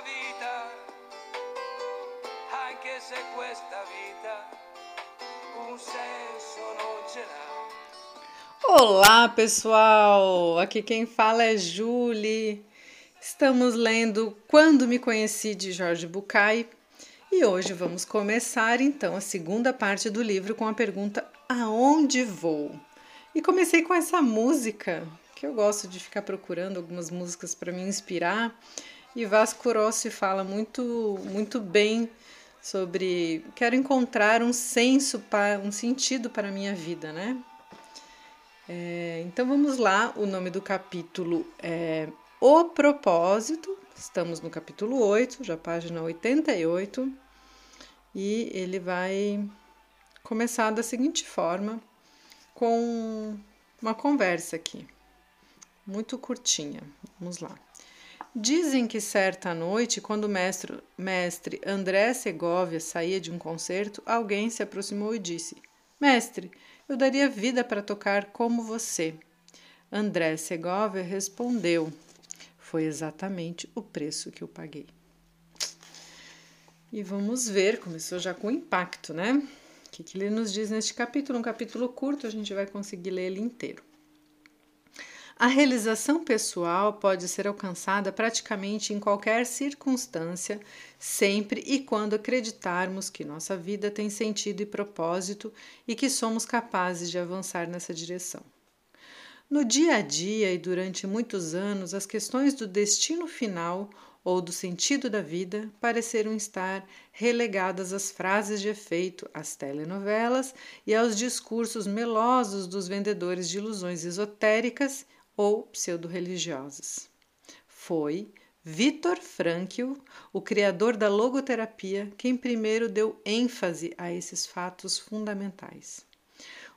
la vita, anche se questa vita un senso non ce. Olá, pessoal! Aqui quem fala é Julie. Estamos lendo Quando Me Conheci de Jorge Bucay e hoje vamos começar então a segunda parte do livro com a pergunta Aonde vou? E comecei com essa música, que eu gosto de ficar procurando algumas músicas para me inspirar. E Vasco Rossi fala muito, muito bem sobre quero encontrar um senso, para, um sentido para a minha vida, né? É, então vamos lá, o nome do capítulo é O Propósito, estamos no capítulo 8, já página 88, e ele vai começar da seguinte forma com uma conversa aqui, muito curtinha. Vamos lá. Dizem que certa noite, quando o mestre, mestre André Segovia saía de um concerto, alguém se aproximou e disse: Mestre, eu daria vida para tocar como você. André Segovia respondeu: Foi exatamente o preço que eu paguei. E vamos ver, começou já com impacto, né? O que, que ele nos diz neste capítulo? Um capítulo curto, a gente vai conseguir ler ele inteiro. A realização pessoal pode ser alcançada praticamente em qualquer circunstância, sempre e quando acreditarmos que nossa vida tem sentido e propósito e que somos capazes de avançar nessa direção. No dia a dia e durante muitos anos, as questões do destino final ou do sentido da vida pareceram estar relegadas às frases de efeito, às telenovelas e aos discursos melosos dos vendedores de ilusões esotéricas ou pseudo-religiosas. Foi Viktor Frankl, o criador da logoterapia, quem primeiro deu ênfase a esses fatos fundamentais.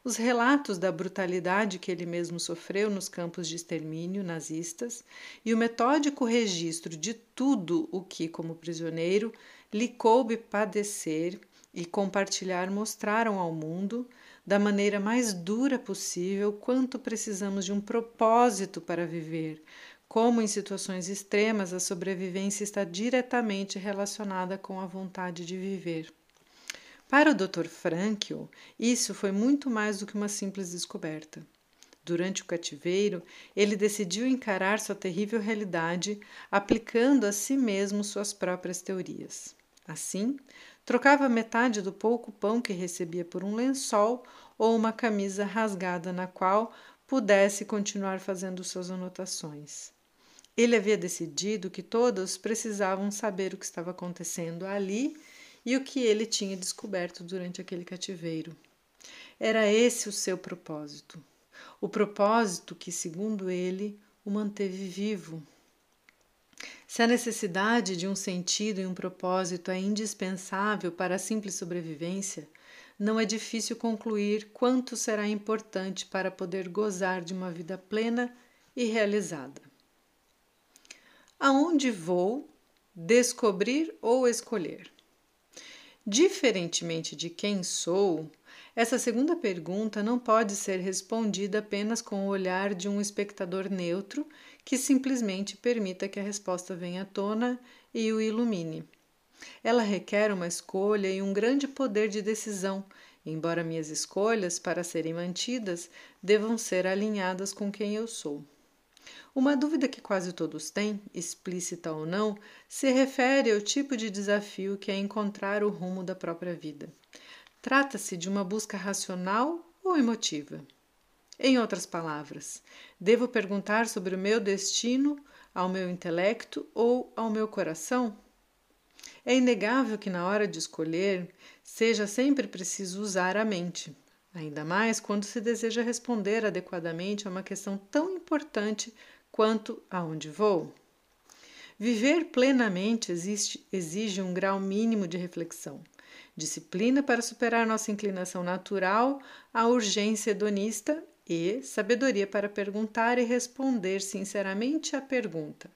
Os relatos da brutalidade que ele mesmo sofreu nos campos de extermínio nazistas e o metódico registro de tudo o que, como prisioneiro, lhe coube padecer e compartilhar mostraram ao mundo, da maneira mais dura possível, quanto precisamos de um propósito para viver, como em situações extremas a sobrevivência está diretamente relacionada com a vontade de viver. Para o Dr. Frankl, isso foi muito mais do que uma simples descoberta. Durante o cativeiro, ele decidiu encarar sua terrível realidade, aplicando a si mesmo suas próprias teorias. Assim, trocava metade do pouco pão que recebia por um lençol ou uma camisa rasgada na qual pudesse continuar fazendo suas anotações. Ele havia decidido que todos precisavam saber o que estava acontecendo ali e o que ele tinha descoberto durante aquele cativeiro. Era esse o seu propósito, o propósito que, segundo ele, o manteve vivo. Se a necessidade de um sentido e um propósito é indispensável para a simples sobrevivência, não é difícil concluir quanto será importante para poder gozar de uma vida plena e realizada. Aonde vou descobrir ou escolher? Diferentemente de quem sou, essa segunda pergunta não pode ser respondida apenas com o olhar de um espectador neutro que simplesmente permita que a resposta venha à tona e o ilumine. Ela requer uma escolha e um grande poder de decisão, embora minhas escolhas, para serem mantidas, devam ser alinhadas com quem eu sou. Uma dúvida que quase todos têm, explícita ou não, se refere ao tipo de desafio que é encontrar o rumo da própria vida. Trata-se de uma busca racional ou emotiva? Em outras palavras, devo perguntar sobre o meu destino ao meu intelecto ou ao meu coração? É inegável que na hora de escolher seja sempre preciso usar a mente, ainda mais quando se deseja responder adequadamente a uma questão tão importante quanto aonde vou. Viver plenamente existe, exige um grau mínimo de reflexão, disciplina para superar nossa inclinação natural à urgência hedonista e sabedoria para perguntar e responder sinceramente à pergunta: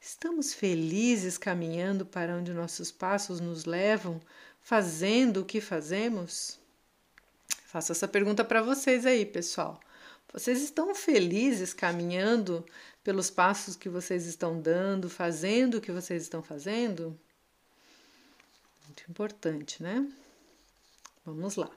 estamos felizes caminhando para onde nossos passos nos levam, fazendo o que fazemos? Faço essa pergunta para vocês aí, pessoal. Vocês estão felizes caminhando pelos passos que vocês estão dando, fazendo o que vocês estão fazendo? Muito importante, né? Vamos lá.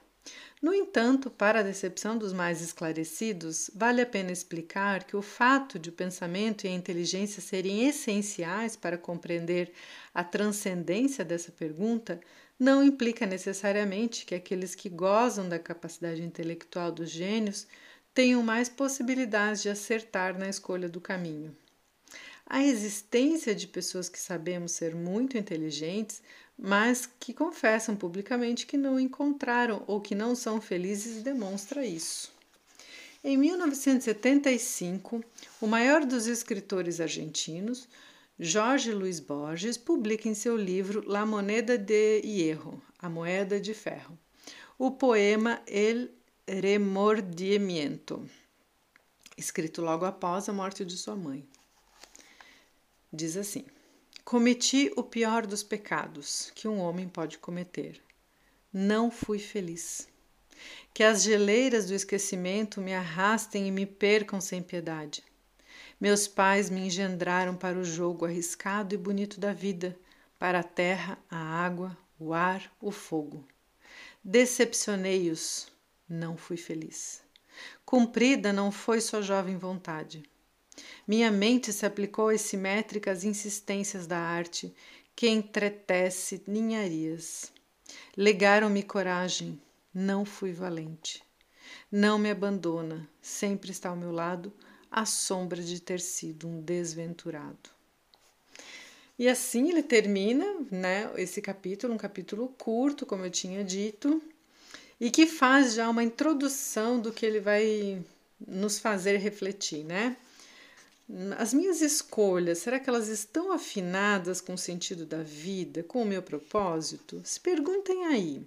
No entanto, para a decepção dos mais esclarecidos, vale a pena explicar que o fato de o pensamento e a inteligência serem essenciais para compreender a transcendência dessa pergunta não implica necessariamente que aqueles que gozam da capacidade intelectual dos gênios tenham mais possibilidades de acertar na escolha do caminho. A existência de pessoas que sabemos ser muito inteligentes mas que confessam publicamente que não encontraram ou que não são felizes demonstra isso. Em 1975, o maior dos escritores argentinos, Jorge Luiz Borges, publica em seu livro La Moneda de Hierro, A Moeda de Ferro, o poema El Remordimiento, escrito logo após a morte de sua mãe. Diz assim: Cometi o pior dos pecados que um homem pode cometer. Não fui feliz. Que as geleiras do esquecimento me arrastem e me percam sem piedade. Meus pais me engendraram para o jogo arriscado e bonito da vida, para a terra, a água, o ar, o fogo. Decepcionei-os, não fui feliz. Cumprida não foi sua jovem vontade. Minha mente se aplicou às simétricas insistências da arte que entretece ninharias. Legaram-me coragem, não fui valente. Não me abandona, sempre está ao meu lado, a sombra de ter sido um desventurado. E assim ele termina, né, esse capítulo, um capítulo curto, como eu tinha dito, e que faz já uma introdução do que ele vai nos fazer refletir, né? As minhas escolhas, será que elas estão afinadas com o sentido da vida, com o meu propósito? Se perguntem aí.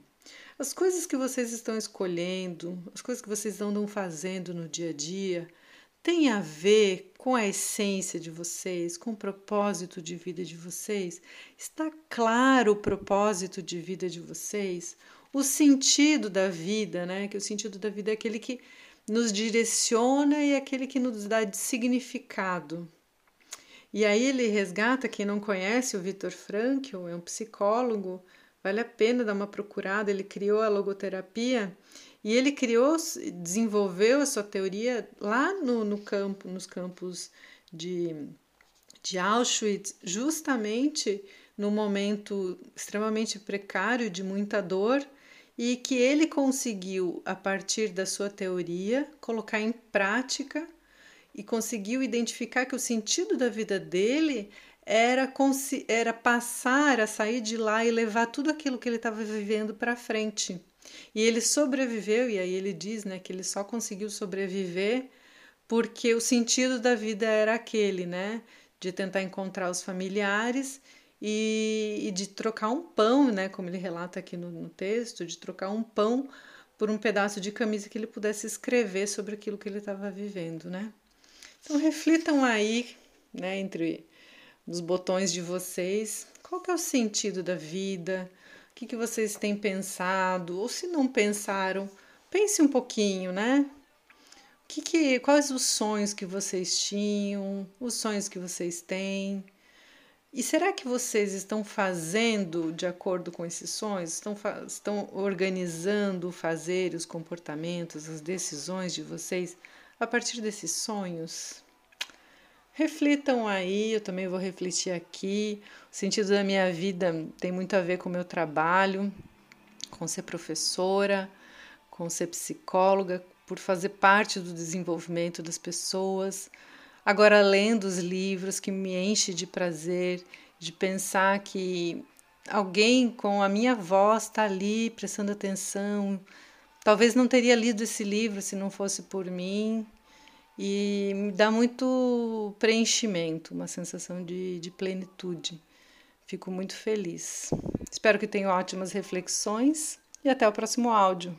As coisas que vocês estão escolhendo, as coisas que vocês andam fazendo no dia a dia, têm a ver com a essência de vocês, com o propósito de vida de vocês? Está claro o propósito de vida de vocês? O sentido da vida, né? Que o sentido da vida é aquele que nos direciona e é aquele que nos dá significado. E aí ele resgata, quem não conhece o Viktor Frankl, é um psicólogo, vale a pena dar uma procurada, ele criou a logoterapia e ele criou, desenvolveu a sua teoria lá no, no campo, nos campos de, de Auschwitz, justamente no momento extremamente precário de muita dor, e que ele conseguiu, a partir da sua teoria, colocar em prática e conseguiu identificar que o sentido da vida dele era, era passar a sair de lá e levar tudo aquilo que ele estava vivendo para frente. E ele sobreviveu, e aí ele diz né, que ele só conseguiu sobreviver porque o sentido da vida era aquele, né? De tentar encontrar os familiares e, e de trocar um pão, né, como ele relata aqui no, no texto, de trocar um pão por um pedaço de camisa que ele pudesse escrever sobre aquilo que ele estava vivendo, né? Então reflitam aí, né, entre os botões de vocês, qual que é o sentido da vida, o que, que vocês têm pensado, ou se não pensaram, pense um pouquinho, né? Que que, quais os sonhos que vocês tinham, os sonhos que vocês têm, e será que vocês estão fazendo de acordo com esses sonhos? Estão, estão organizando o fazer, os comportamentos, as decisões de vocês a partir desses sonhos? Reflitam aí, eu também vou refletir aqui. O sentido da minha vida tem muito a ver com o meu trabalho, com ser professora, com ser psicóloga, por fazer parte do desenvolvimento das pessoas Agora, lendo os livros que me enche de prazer, de pensar que alguém com a minha voz está ali prestando atenção. Talvez não teria lido esse livro se não fosse por mim. E me dá muito preenchimento, uma sensação de, de plenitude. Fico muito feliz. Espero que tenham ótimas reflexões e até o próximo áudio.